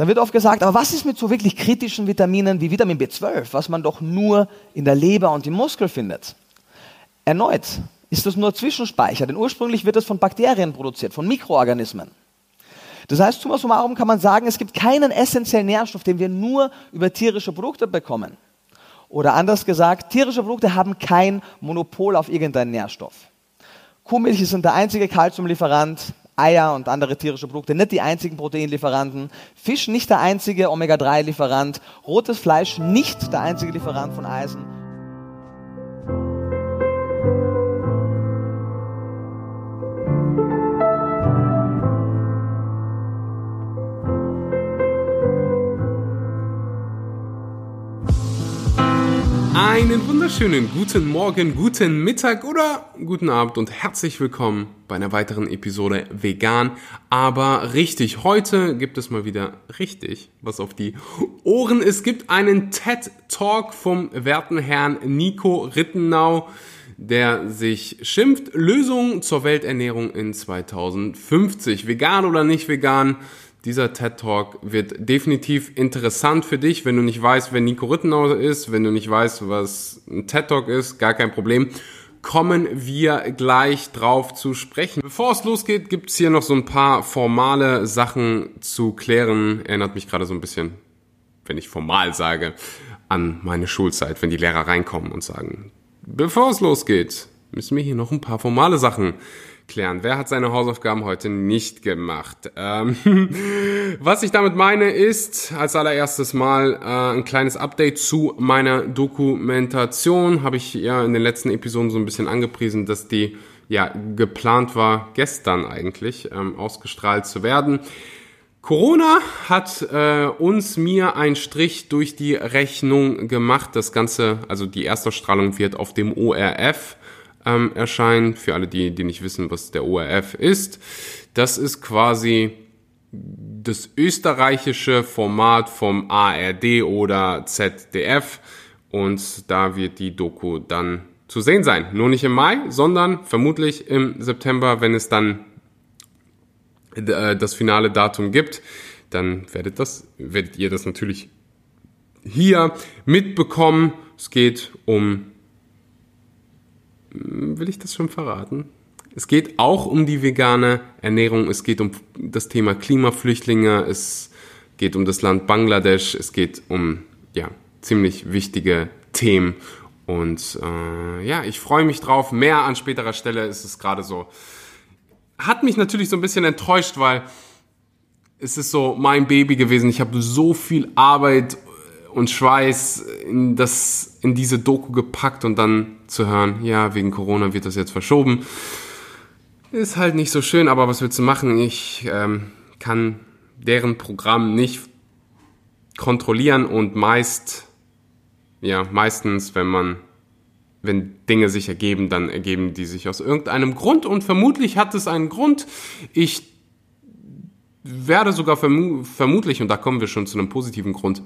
Dann wird oft gesagt, aber was ist mit so wirklich kritischen Vitaminen wie Vitamin B12, was man doch nur in der Leber und im Muskel findet? Erneut ist das nur Zwischenspeicher, denn ursprünglich wird es von Bakterien produziert, von Mikroorganismen. Das heißt, summa summarum kann man sagen, es gibt keinen essentiellen Nährstoff, den wir nur über tierische Produkte bekommen. Oder anders gesagt, tierische Produkte haben kein Monopol auf irgendeinen Nährstoff. Kuhmilch ist der einzige Kalziumlieferant, Eier und andere tierische Produkte. Nicht die einzigen Proteinlieferanten, Fisch nicht der einzige Omega-3-Lieferant, rotes Fleisch nicht der einzige Lieferant von Eisen Einen wunderschönen guten Morgen, guten Mittag oder guten Abend und herzlich willkommen bei einer weiteren Episode Vegan. Aber richtig, heute gibt es mal wieder richtig was auf die Ohren. Es gibt einen TED Talk vom werten Herrn Nico Rittenau, der sich schimpft Lösung zur Welternährung in 2050. Vegan oder nicht vegan? Dieser TED Talk wird definitiv interessant für dich, wenn du nicht weißt, wer Nico Rittenau ist, wenn du nicht weißt, was ein TED Talk ist, gar kein Problem. Kommen wir gleich drauf zu sprechen. Bevor es losgeht, gibt's hier noch so ein paar formale Sachen zu klären. Erinnert mich gerade so ein bisschen, wenn ich formal sage, an meine Schulzeit, wenn die Lehrer reinkommen und sagen, bevor es losgeht, müssen wir hier noch ein paar formale Sachen klären. Wer hat seine Hausaufgaben heute nicht gemacht? Ähm, was ich damit meine ist, als allererstes mal äh, ein kleines Update zu meiner Dokumentation. Habe ich ja in den letzten Episoden so ein bisschen angepriesen, dass die ja geplant war, gestern eigentlich ähm, ausgestrahlt zu werden. Corona hat äh, uns mir einen Strich durch die Rechnung gemacht. Das Ganze, also die Erstausstrahlung wird auf dem ORF ähm, erscheinen. Für alle, die, die nicht wissen, was der ORF ist. Das ist quasi das österreichische Format vom ARD oder ZDF. Und da wird die Doku dann zu sehen sein. Nur nicht im Mai, sondern vermutlich im September, wenn es dann äh, das finale Datum gibt. Dann werdet, das, werdet ihr das natürlich hier mitbekommen. Es geht um will ich das schon verraten? Es geht auch um die vegane Ernährung, es geht um das Thema Klimaflüchtlinge, es geht um das Land Bangladesch, es geht um ja, ziemlich wichtige Themen. Und äh, ja, ich freue mich drauf. Mehr an späterer Stelle ist es gerade so. Hat mich natürlich so ein bisschen enttäuscht, weil es ist so mein Baby gewesen. Ich habe so viel Arbeit und Schweiß in, das, in diese Doku gepackt und dann zu hören, ja, wegen Corona wird das jetzt verschoben. Ist halt nicht so schön, aber was willst du machen? Ich ähm, kann deren Programm nicht kontrollieren und meist, ja, meistens, wenn man, wenn Dinge sich ergeben, dann ergeben die sich aus irgendeinem Grund und vermutlich hat es einen Grund. Ich werde sogar vermu vermutlich, und da kommen wir schon zu einem positiven Grund,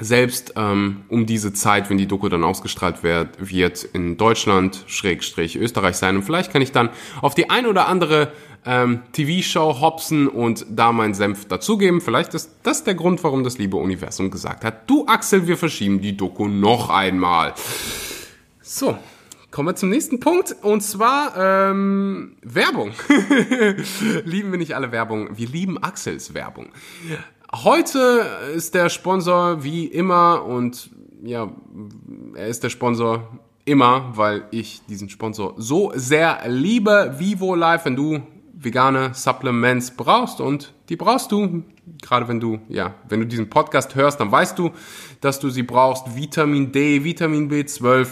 selbst ähm, um diese Zeit, wenn die Doku dann ausgestrahlt wird, wird in Deutschland, Schrägstrich Österreich sein. Und vielleicht kann ich dann auf die ein oder andere ähm, TV-Show hopsen und da meinen Senf dazugeben. Vielleicht ist das der Grund, warum das liebe Universum gesagt hat, du Axel, wir verschieben die Doku noch einmal. So, Kommen wir zum nächsten Punkt und zwar ähm, Werbung. lieben wir nicht alle Werbung? Wir lieben Axels Werbung. Heute ist der Sponsor wie immer und ja, er ist der Sponsor immer, weil ich diesen Sponsor so sehr liebe. Vivo Life, wenn du vegane Supplements brauchst und die brauchst du, gerade wenn du, ja, wenn du diesen Podcast hörst, dann weißt du, dass du sie brauchst. Vitamin D, Vitamin B12,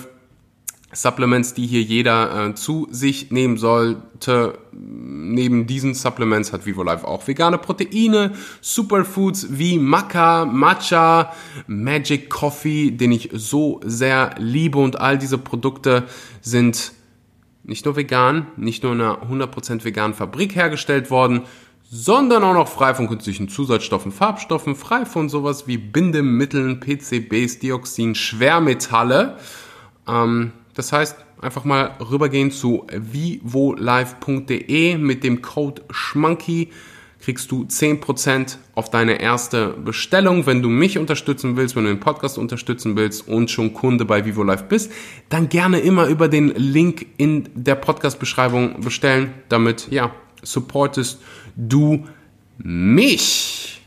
Supplements, die hier jeder äh, zu sich nehmen sollte. Neben diesen Supplements hat VivoLife auch vegane Proteine, Superfoods wie Maca, Matcha, Magic Coffee, den ich so sehr liebe und all diese Produkte sind nicht nur vegan, nicht nur in einer 100% veganen Fabrik hergestellt worden, sondern auch noch frei von künstlichen Zusatzstoffen, Farbstoffen, frei von sowas wie Bindemitteln, PCBs, Dioxin, Schwermetalle. Ähm, das heißt, einfach mal rübergehen zu vivolive.de mit dem Code SCHMANKY kriegst du 10% auf deine erste Bestellung. Wenn du mich unterstützen willst, wenn du den Podcast unterstützen willst und schon Kunde bei Vivo Live bist, dann gerne immer über den Link in der Podcast-Beschreibung bestellen. Damit, ja, supportest du mich.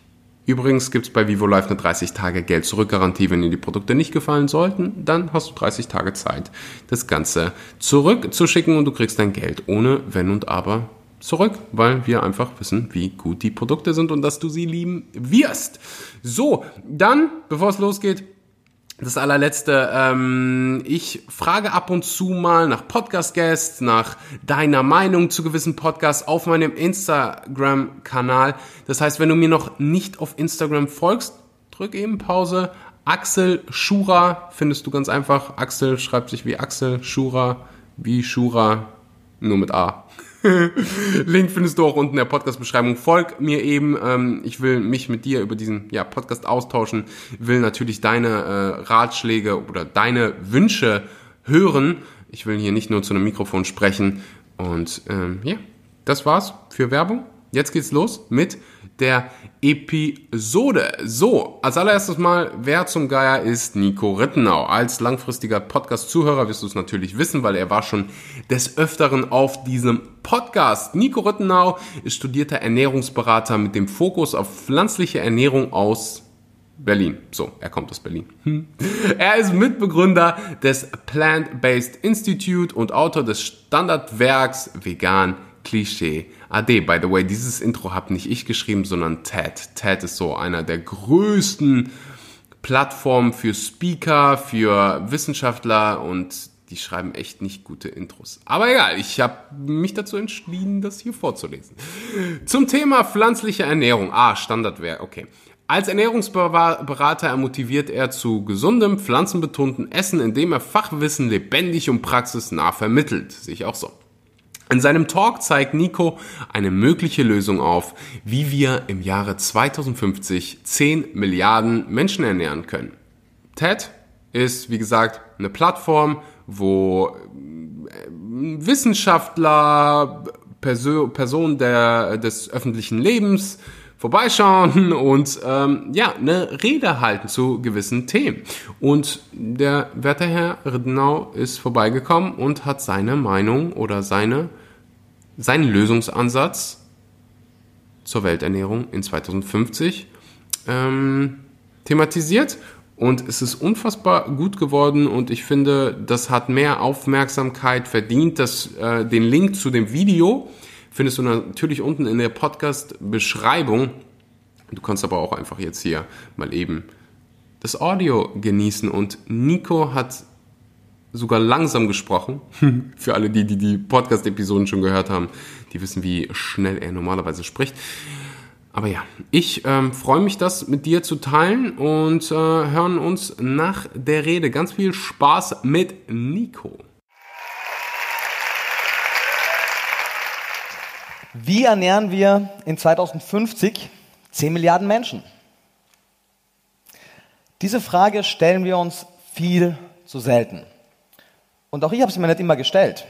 Übrigens gibt es bei Vivo Live eine 30 Tage Geld zurück Garantie. Wenn dir die Produkte nicht gefallen sollten, dann hast du 30 Tage Zeit, das Ganze zurückzuschicken und du kriegst dein Geld ohne Wenn und Aber zurück, weil wir einfach wissen, wie gut die Produkte sind und dass du sie lieben wirst. So, dann, bevor es losgeht, das allerletzte, ähm, ich frage ab und zu mal nach Podcast-Guests, nach deiner Meinung zu gewissen Podcasts auf meinem Instagram-Kanal. Das heißt, wenn du mir noch nicht auf Instagram folgst, drück eben Pause. Axel Schura findest du ganz einfach. Axel schreibt sich wie Axel, Schura wie Schura, nur mit A. Link findest du auch unten in der Podcast-Beschreibung. Folg mir eben. Ähm, ich will mich mit dir über diesen ja, Podcast austauschen. Will natürlich deine äh, Ratschläge oder deine Wünsche hören. Ich will hier nicht nur zu einem Mikrofon sprechen. Und ähm, ja, das war's für Werbung. Jetzt geht's los mit der Episode. So, als allererstes mal, wer zum Geier ist Nico Rittenau? Als langfristiger Podcast-Zuhörer wirst du es natürlich wissen, weil er war schon des Öfteren auf diesem Podcast. Nico Rittenau ist studierter Ernährungsberater mit dem Fokus auf pflanzliche Ernährung aus Berlin. So, er kommt aus Berlin. Hm. Er ist Mitbegründer des Plant-Based Institute und Autor des Standardwerks Vegan Klischee AD. By the way, dieses Intro habe nicht ich geschrieben, sondern Ted. Ted ist so einer der größten Plattformen für Speaker, für Wissenschaftler und die schreiben echt nicht gute Intros. Aber egal, ich habe mich dazu entschieden, das hier vorzulesen. Zum Thema pflanzliche Ernährung. Ah, Standardwerk, okay. Als Ernährungsberater motiviert er zu gesundem, pflanzenbetonten Essen, indem er Fachwissen lebendig und praxisnah vermittelt. Sehe ich auch so. In seinem Talk zeigt Nico eine mögliche Lösung auf, wie wir im Jahre 2050 10 Milliarden Menschen ernähren können. TED ist, wie gesagt, eine Plattform, wo äh, Wissenschaftler, Personen der, des öffentlichen Lebens vorbeischauen und ähm, ja, eine Rede halten zu gewissen Themen. Und der werte Herr Riddenau ist vorbeigekommen und hat seine Meinung oder seine seinen Lösungsansatz zur Welternährung in 2050 ähm, thematisiert. Und es ist unfassbar gut geworden und ich finde, das hat mehr Aufmerksamkeit verdient. Das, äh, den Link zu dem Video findest du natürlich unten in der Podcast-Beschreibung. Du kannst aber auch einfach jetzt hier mal eben das Audio genießen. Und Nico hat sogar langsam gesprochen. Für alle, die die, die Podcast-Episoden schon gehört haben, die wissen, wie schnell er normalerweise spricht. Aber ja, ich ähm, freue mich, das mit dir zu teilen und äh, hören uns nach der Rede. Ganz viel Spaß mit Nico. Wie ernähren wir in 2050 10 Milliarden Menschen? Diese Frage stellen wir uns viel zu selten. Und auch ich habe sie mir nicht immer gestellt.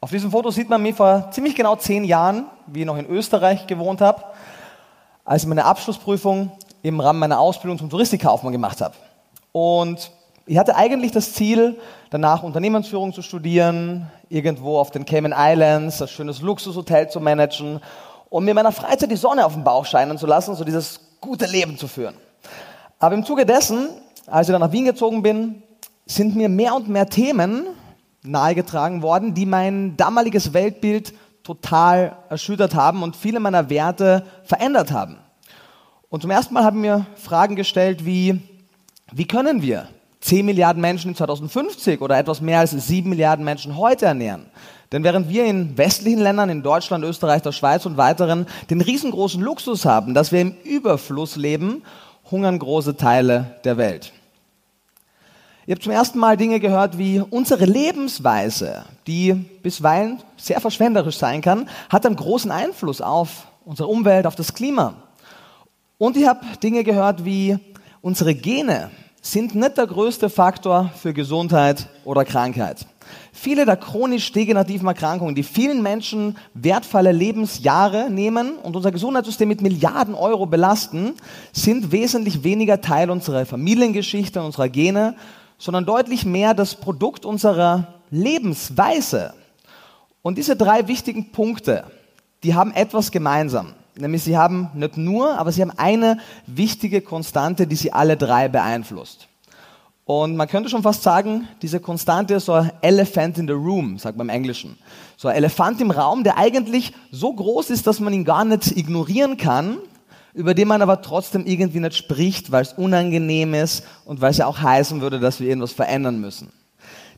Auf diesem Foto sieht man mich vor ziemlich genau zehn Jahren, wie ich noch in Österreich gewohnt habe, als ich meine Abschlussprüfung im Rahmen meiner Ausbildung zum Touristikkaufmann gemacht habe. Und ich hatte eigentlich das Ziel, danach Unternehmensführung zu studieren, irgendwo auf den Cayman Islands, ein schönes Luxushotel zu managen und mir in meiner Freizeit die Sonne auf den Bauch scheinen zu lassen, so dieses gute Leben zu führen. Aber im Zuge dessen, als ich dann nach Wien gezogen bin, sind mir mehr und mehr Themen nahegetragen worden, die mein damaliges Weltbild total erschüttert haben und viele meiner Werte verändert haben. Und zum ersten Mal haben mir Fragen gestellt wie, wie können wir 10 Milliarden Menschen in 2050 oder etwas mehr als 7 Milliarden Menschen heute ernähren? Denn während wir in westlichen Ländern, in Deutschland, Österreich, der Schweiz und weiteren den riesengroßen Luxus haben, dass wir im Überfluss leben, hungern große Teile der Welt. Ich habe zum ersten Mal Dinge gehört wie unsere Lebensweise, die bisweilen sehr verschwenderisch sein kann, hat einen großen Einfluss auf unsere Umwelt, auf das Klima. Und ich habe Dinge gehört wie unsere Gene sind nicht der größte Faktor für Gesundheit oder Krankheit. Viele der chronisch degenerativen Erkrankungen, die vielen Menschen wertvolle Lebensjahre nehmen und unser Gesundheitssystem mit Milliarden Euro belasten, sind wesentlich weniger Teil unserer Familiengeschichte, unserer Gene, sondern deutlich mehr das Produkt unserer Lebensweise. Und diese drei wichtigen Punkte, die haben etwas gemeinsam. Nämlich sie haben nicht nur, aber sie haben eine wichtige Konstante, die sie alle drei beeinflusst. Und man könnte schon fast sagen, diese Konstante ist so ein Elephant in the Room, sagt man im Englischen. So ein Elefant im Raum, der eigentlich so groß ist, dass man ihn gar nicht ignorieren kann, über den man aber trotzdem irgendwie nicht spricht, weil es unangenehm ist und weil es ja auch heißen würde, dass wir irgendwas verändern müssen.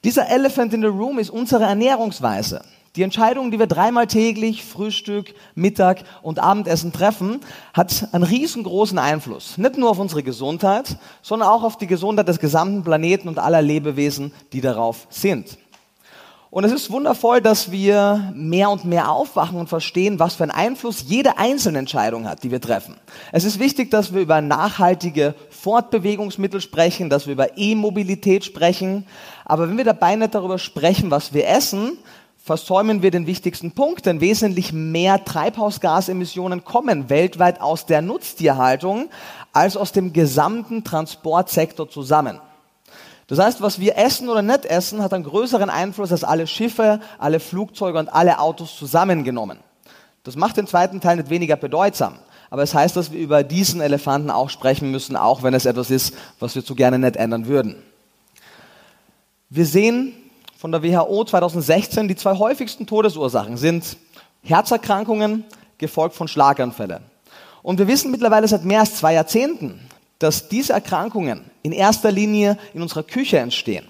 Dieser Elephant in the Room ist unsere Ernährungsweise. Die Entscheidung, die wir dreimal täglich, Frühstück, Mittag und Abendessen treffen, hat einen riesengroßen Einfluss. Nicht nur auf unsere Gesundheit, sondern auch auf die Gesundheit des gesamten Planeten und aller Lebewesen, die darauf sind. Und es ist wundervoll, dass wir mehr und mehr aufwachen und verstehen, was für einen Einfluss jede einzelne Entscheidung hat, die wir treffen. Es ist wichtig, dass wir über nachhaltige Fortbewegungsmittel sprechen, dass wir über E-Mobilität sprechen. Aber wenn wir dabei nicht darüber sprechen, was wir essen, versäumen wir den wichtigsten Punkt, denn wesentlich mehr Treibhausgasemissionen kommen weltweit aus der Nutztierhaltung als aus dem gesamten Transportsektor zusammen. Das heißt, was wir essen oder nicht essen, hat einen größeren Einfluss als alle Schiffe, alle Flugzeuge und alle Autos zusammengenommen. Das macht den zweiten Teil nicht weniger bedeutsam. Aber es heißt, dass wir über diesen Elefanten auch sprechen müssen, auch wenn es etwas ist, was wir zu gerne nicht ändern würden. Wir sehen von der WHO 2016, die zwei häufigsten Todesursachen sind Herzerkrankungen, gefolgt von Schlaganfällen. Und wir wissen mittlerweile seit mehr als zwei Jahrzehnten, dass diese Erkrankungen in erster Linie in unserer Küche entstehen.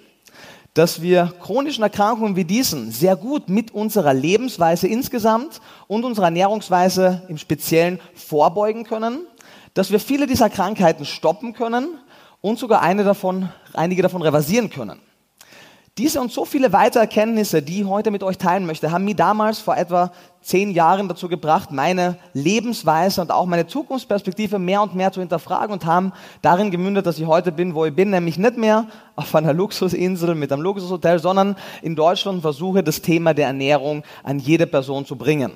Dass wir chronischen Erkrankungen wie diesen sehr gut mit unserer Lebensweise insgesamt und unserer Ernährungsweise im Speziellen vorbeugen können. Dass wir viele dieser Krankheiten stoppen können und sogar davon, einige davon reversieren können. Diese und so viele weitere Erkenntnisse, die ich heute mit euch teilen möchte, haben mich damals vor etwa zehn Jahren dazu gebracht, meine Lebensweise und auch meine Zukunftsperspektive mehr und mehr zu hinterfragen und haben darin gemündet, dass ich heute bin, wo ich bin, nämlich nicht mehr auf einer Luxusinsel mit einem Luxushotel, sondern in Deutschland versuche, das Thema der Ernährung an jede Person zu bringen.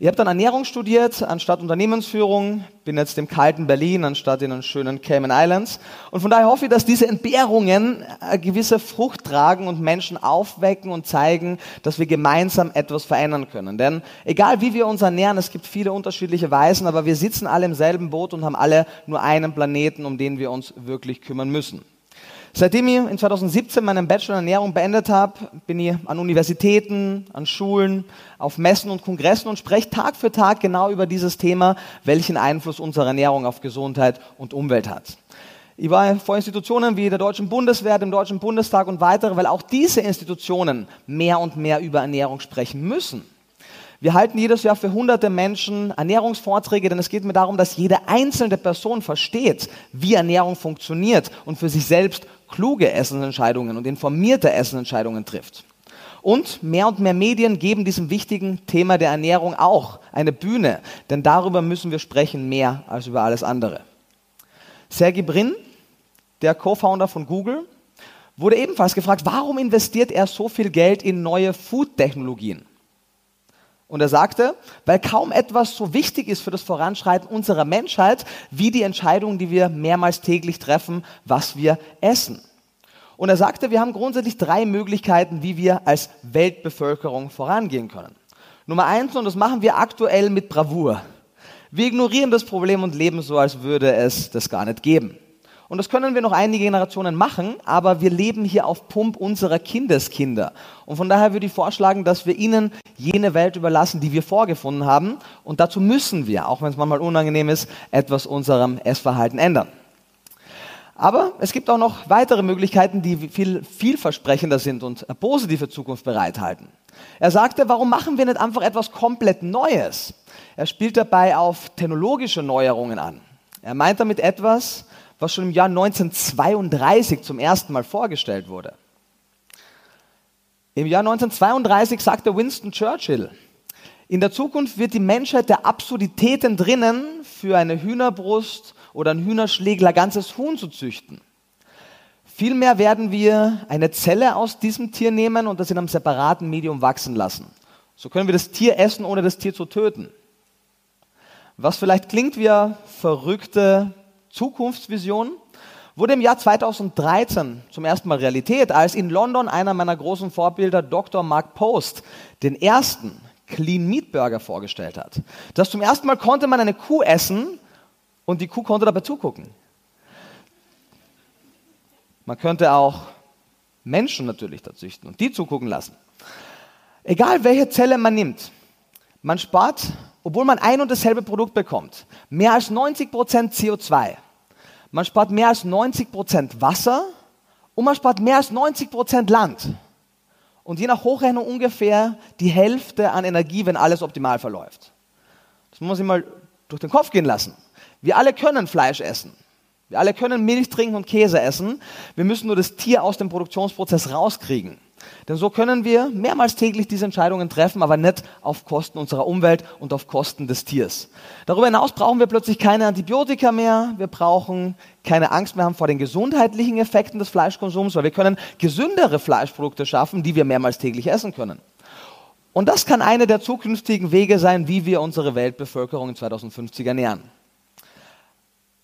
Ich habe dann Ernährung studiert anstatt Unternehmensführung, bin jetzt im kalten Berlin anstatt in den schönen Cayman Islands. Und von daher hoffe ich, dass diese Entbehrungen eine gewisse Frucht tragen und Menschen aufwecken und zeigen, dass wir gemeinsam etwas verändern können. Denn egal wie wir uns ernähren, es gibt viele unterschiedliche Weisen, aber wir sitzen alle im selben Boot und haben alle nur einen Planeten, um den wir uns wirklich kümmern müssen. Seitdem ich in 2017 meinen Bachelor in Ernährung beendet habe, bin ich an Universitäten, an Schulen, auf Messen und Kongressen und spreche Tag für Tag genau über dieses Thema, welchen Einfluss unsere Ernährung auf Gesundheit und Umwelt hat. Ich war vor Institutionen wie der Deutschen Bundeswehr, dem Deutschen Bundestag und weitere, weil auch diese Institutionen mehr und mehr über Ernährung sprechen müssen. Wir halten jedes Jahr für hunderte Menschen Ernährungsvorträge, denn es geht mir darum, dass jede einzelne Person versteht, wie Ernährung funktioniert und für sich selbst kluge Essensentscheidungen und informierte Essensentscheidungen trifft. Und mehr und mehr Medien geben diesem wichtigen Thema der Ernährung auch eine Bühne, denn darüber müssen wir sprechen mehr als über alles andere. Sergey Brin, der Co-Founder von Google, wurde ebenfalls gefragt, warum investiert er so viel Geld in neue Food-Technologien? Und er sagte, weil kaum etwas so wichtig ist für das Voranschreiten unserer Menschheit, wie die Entscheidung, die wir mehrmals täglich treffen, was wir essen. Und er sagte, wir haben grundsätzlich drei Möglichkeiten, wie wir als Weltbevölkerung vorangehen können. Nummer eins, und das machen wir aktuell mit Bravour. Wir ignorieren das Problem und leben so, als würde es das gar nicht geben. Und das können wir noch einige Generationen machen, aber wir leben hier auf Pump unserer Kindeskinder. Und von daher würde ich vorschlagen, dass wir ihnen jene Welt überlassen, die wir vorgefunden haben. Und dazu müssen wir, auch wenn es manchmal unangenehm ist, etwas unserem Essverhalten ändern. Aber es gibt auch noch weitere Möglichkeiten, die viel vielversprechender sind und eine positive Zukunft bereithalten. Er sagte, warum machen wir nicht einfach etwas komplett Neues? Er spielt dabei auf technologische Neuerungen an. Er meint damit etwas, was schon im Jahr 1932 zum ersten Mal vorgestellt wurde. Im Jahr 1932 sagte Winston Churchill, in der Zukunft wird die Menschheit der Absurditäten drinnen, für eine Hühnerbrust oder ein Hühnerschlägler ganzes Huhn zu züchten. Vielmehr werden wir eine Zelle aus diesem Tier nehmen und das in einem separaten Medium wachsen lassen. So können wir das Tier essen, ohne das Tier zu töten. Was vielleicht klingt wie eine verrückte Zukunftsvision, wurde im Jahr 2013 zum ersten Mal Realität, als in London einer meiner großen Vorbilder, Dr. Mark Post, den ersten Clean Meat Burger vorgestellt hat. Das zum ersten Mal konnte man eine Kuh essen und die Kuh konnte dabei zugucken. Man könnte auch Menschen natürlich da züchten und die zugucken lassen. Egal welche Zelle man nimmt, man spart, obwohl man ein und dasselbe Produkt bekommt, mehr als 90% CO2 man spart mehr als 90 Prozent Wasser und man spart mehr als 90 Prozent Land. Und je nach Hochrechnung ungefähr die Hälfte an Energie, wenn alles optimal verläuft. Das muss sich mal durch den Kopf gehen lassen. Wir alle können Fleisch essen. Wir alle können Milch trinken und Käse essen. Wir müssen nur das Tier aus dem Produktionsprozess rauskriegen. Denn so können wir mehrmals täglich diese Entscheidungen treffen, aber nicht auf Kosten unserer Umwelt und auf Kosten des Tiers. Darüber hinaus brauchen wir plötzlich keine Antibiotika mehr, wir brauchen keine Angst mehr haben vor den gesundheitlichen Effekten des Fleischkonsums, weil wir können gesündere Fleischprodukte schaffen, die wir mehrmals täglich essen können. Und das kann einer der zukünftigen Wege sein, wie wir unsere Weltbevölkerung in 2050 ernähren.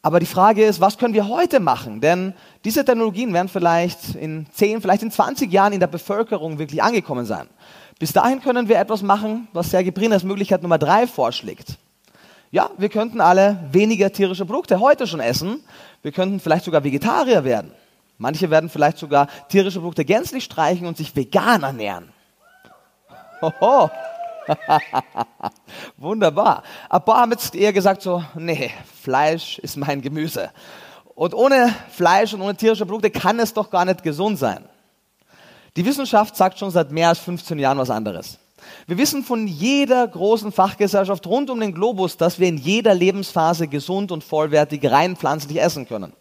Aber die Frage ist, was können wir heute machen? Denn diese Technologien werden vielleicht in 10, vielleicht in 20 Jahren in der Bevölkerung wirklich angekommen sein. Bis dahin können wir etwas machen, was Sergei Brin als Möglichkeit Nummer drei vorschlägt. Ja, wir könnten alle weniger tierische Produkte heute schon essen. Wir könnten vielleicht sogar Vegetarier werden. Manche werden vielleicht sogar tierische Produkte gänzlich streichen und sich vegan ernähren. Hoho. Wunderbar. Paar haben jetzt eher gesagt so, nee, Fleisch ist mein Gemüse. Und ohne Fleisch und ohne tierische Produkte kann es doch gar nicht gesund sein. Die Wissenschaft sagt schon seit mehr als 15 Jahren was anderes. Wir wissen von jeder großen Fachgesellschaft rund um den Globus, dass wir in jeder Lebensphase gesund und vollwertig rein pflanzlich essen können.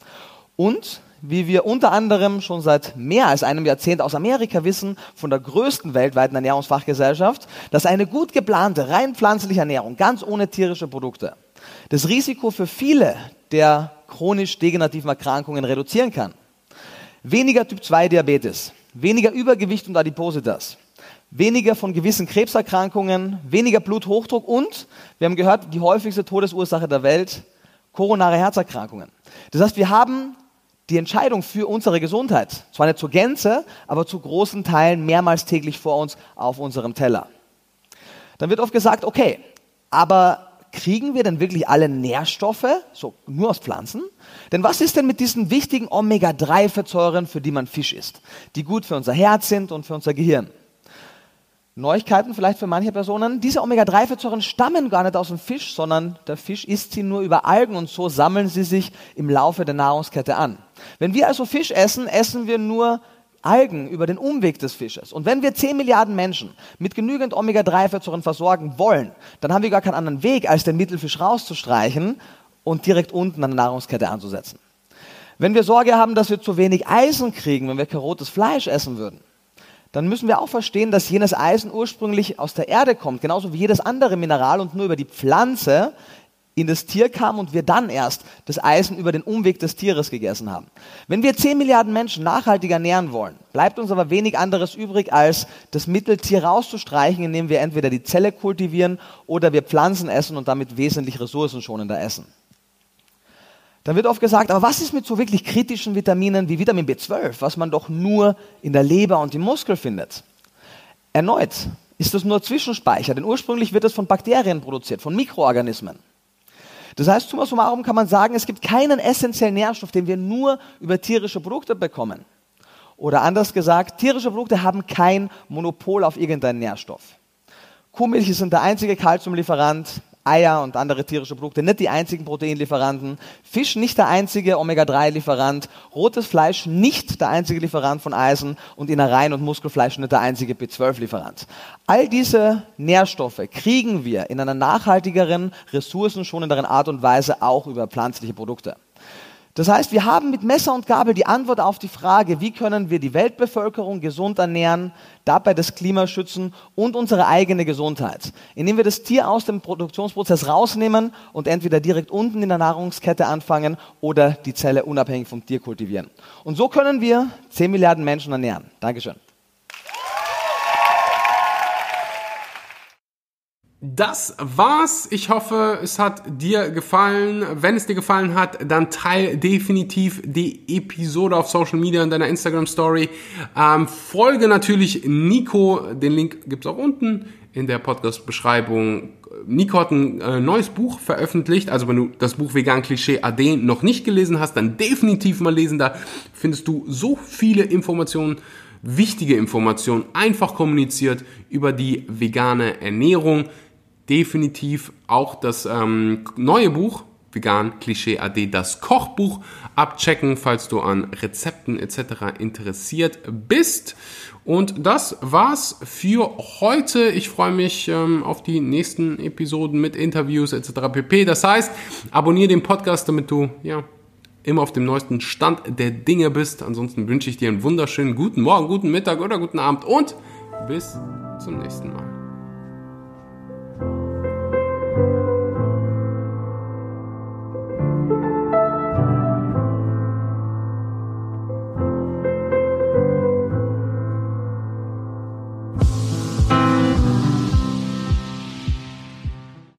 Und wie wir unter anderem schon seit mehr als einem Jahrzehnt aus Amerika wissen, von der größten weltweiten Ernährungsfachgesellschaft, dass eine gut geplante, rein pflanzliche Ernährung, ganz ohne tierische Produkte, das Risiko für viele der chronisch degenerativen Erkrankungen reduzieren kann. Weniger Typ-2-Diabetes, weniger Übergewicht und Adipositas, weniger von gewissen Krebserkrankungen, weniger Bluthochdruck und, wir haben gehört, die häufigste Todesursache der Welt, koronare Herzerkrankungen. Das heißt, wir haben die Entscheidung für unsere Gesundheit, zwar nicht zur Gänze, aber zu großen Teilen mehrmals täglich vor uns auf unserem Teller. Dann wird oft gesagt, okay, aber kriegen wir denn wirklich alle Nährstoffe, so nur aus Pflanzen? Denn was ist denn mit diesen wichtigen Omega-3-Fettsäuren, für die man Fisch isst, die gut für unser Herz sind und für unser Gehirn? Neuigkeiten vielleicht für manche Personen. Diese Omega-3-Fettsäuren stammen gar nicht aus dem Fisch, sondern der Fisch isst sie nur über Algen und so sammeln sie sich im Laufe der Nahrungskette an. Wenn wir also Fisch essen, essen wir nur Algen über den Umweg des Fisches. Und wenn wir 10 Milliarden Menschen mit genügend Omega-3-Fettsäuren versorgen wollen, dann haben wir gar keinen anderen Weg, als den Mittelfisch rauszustreichen und direkt unten an der Nahrungskette anzusetzen. Wenn wir Sorge haben, dass wir zu wenig Eisen kriegen, wenn wir karotes Fleisch essen würden, dann müssen wir auch verstehen, dass jenes Eisen ursprünglich aus der Erde kommt, genauso wie jedes andere Mineral und nur über die Pflanze in das Tier kam und wir dann erst das Eisen über den Umweg des Tieres gegessen haben. Wenn wir 10 Milliarden Menschen nachhaltig ernähren wollen, bleibt uns aber wenig anderes übrig, als das Mitteltier rauszustreichen, indem wir entweder die Zelle kultivieren oder wir Pflanzen essen und damit wesentlich ressourcenschonender essen. Dann wird oft gesagt, aber was ist mit so wirklich kritischen Vitaminen wie Vitamin B12, was man doch nur in der Leber und im Muskel findet? Erneut ist das nur Zwischenspeicher, denn ursprünglich wird es von Bakterien produziert, von Mikroorganismen. Das heißt, summa summarum kann man sagen, es gibt keinen essentiellen Nährstoff, den wir nur über tierische Produkte bekommen. Oder anders gesagt, tierische Produkte haben kein Monopol auf irgendeinen Nährstoff. Kuhmilch sind der einzige Kalziumlieferant, Eier und andere tierische Produkte nicht die einzigen Proteinlieferanten, Fisch nicht der einzige Omega-3-Lieferant, rotes Fleisch nicht der einzige Lieferant von Eisen und Innereien und Muskelfleisch nicht der einzige B12-Lieferant. All diese Nährstoffe kriegen wir in einer nachhaltigeren, ressourcenschonenderen Art und Weise auch über pflanzliche Produkte. Das heißt, wir haben mit Messer und Gabel die Antwort auf die Frage, wie können wir die Weltbevölkerung gesund ernähren, dabei das Klima schützen und unsere eigene Gesundheit, indem wir das Tier aus dem Produktionsprozess rausnehmen und entweder direkt unten in der Nahrungskette anfangen oder die Zelle unabhängig vom Tier kultivieren. Und so können wir 10 Milliarden Menschen ernähren. Dankeschön. Das war's. Ich hoffe, es hat dir gefallen. Wenn es dir gefallen hat, dann teil definitiv die Episode auf Social Media in deiner Instagram Story. Ähm, folge natürlich Nico. Den Link gibt's auch unten in der Podcast-Beschreibung. Nico hat ein äh, neues Buch veröffentlicht. Also wenn du das Buch Vegan Klischee AD noch nicht gelesen hast, dann definitiv mal lesen. Da findest du so viele Informationen wichtige Informationen einfach kommuniziert über die vegane Ernährung definitiv auch das ähm, neue Buch Vegan Klischee AD, das Kochbuch abchecken, falls du an Rezepten etc. interessiert bist. Und das war's für heute. Ich freue mich ähm, auf die nächsten Episoden mit Interviews etc. pp. Das heißt, abonniere den Podcast, damit du ja immer auf dem neuesten Stand der Dinge bist. Ansonsten wünsche ich dir einen wunderschönen guten Morgen, guten Mittag oder guten Abend und bis zum nächsten Mal.